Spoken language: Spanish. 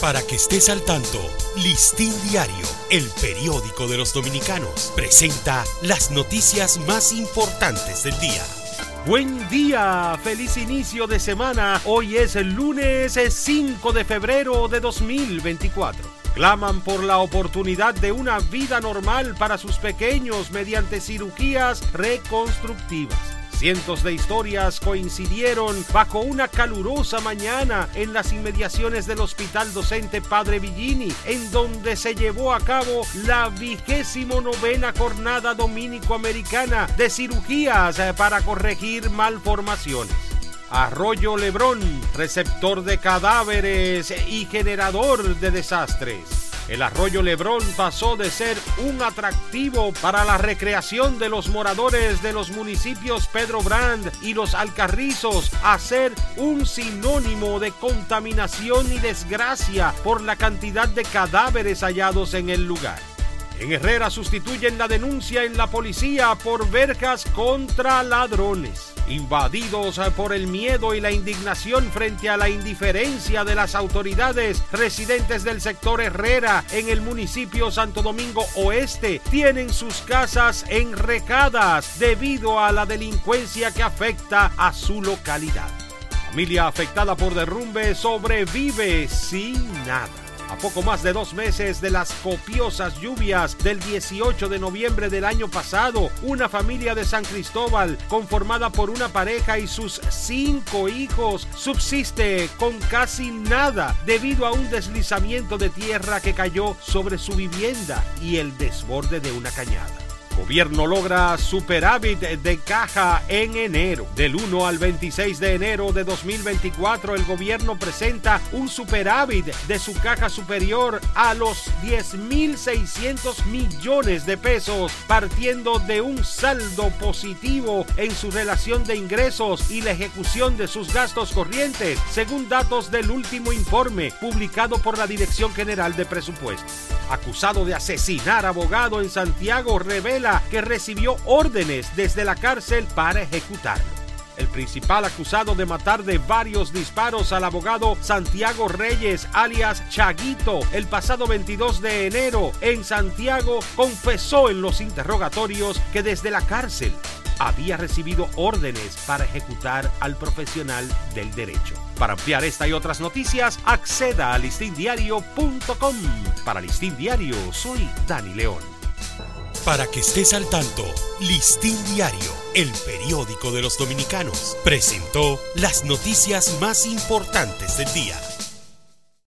Para que estés al tanto, Listín Diario, el periódico de los dominicanos, presenta las noticias más importantes del día. Buen día, feliz inicio de semana. Hoy es el lunes 5 de febrero de 2024. Claman por la oportunidad de una vida normal para sus pequeños mediante cirugías reconstructivas. Cientos de historias coincidieron bajo una calurosa mañana en las inmediaciones del Hospital Docente Padre Villini, en donde se llevó a cabo la vigésimo novena jornada dominico-americana de cirugías eh, para corregir malformaciones. Arroyo Lebrón, receptor de cadáveres y generador de desastres. El arroyo Lebrón pasó de ser un atractivo para la recreación de los moradores de los municipios Pedro Brand y los Alcarrizos a ser un sinónimo de contaminación y desgracia por la cantidad de cadáveres hallados en el lugar. En Herrera sustituyen la denuncia en la policía por verjas contra ladrones. Invadidos por el miedo y la indignación frente a la indiferencia de las autoridades, residentes del sector Herrera en el municipio Santo Domingo Oeste tienen sus casas enrejadas debido a la delincuencia que afecta a su localidad. Familia afectada por derrumbe sobrevive sin nada. A poco más de dos meses de las copiosas lluvias del 18 de noviembre del año pasado, una familia de San Cristóbal, conformada por una pareja y sus cinco hijos, subsiste con casi nada debido a un deslizamiento de tierra que cayó sobre su vivienda y el desborde de una cañada. Gobierno logra superávit de caja en enero. Del 1 al 26 de enero de 2024, el gobierno presenta un superávit de su caja superior a los 10.600 millones de pesos, partiendo de un saldo positivo en su relación de ingresos y la ejecución de sus gastos corrientes, según datos del último informe publicado por la Dirección General de Presupuestos. Acusado de asesinar abogado en Santiago, revela que recibió órdenes desde la cárcel para ejecutarlo. El principal acusado de matar de varios disparos al abogado Santiago Reyes, alias Chaguito, el pasado 22 de enero en Santiago, confesó en los interrogatorios que desde la cárcel había recibido órdenes para ejecutar al profesional del derecho. Para ampliar esta y otras noticias, acceda a listindiario.com. Para Listín Diario, soy Dani León. Para que estés al tanto, Listín Diario, el periódico de los dominicanos, presentó las noticias más importantes del día.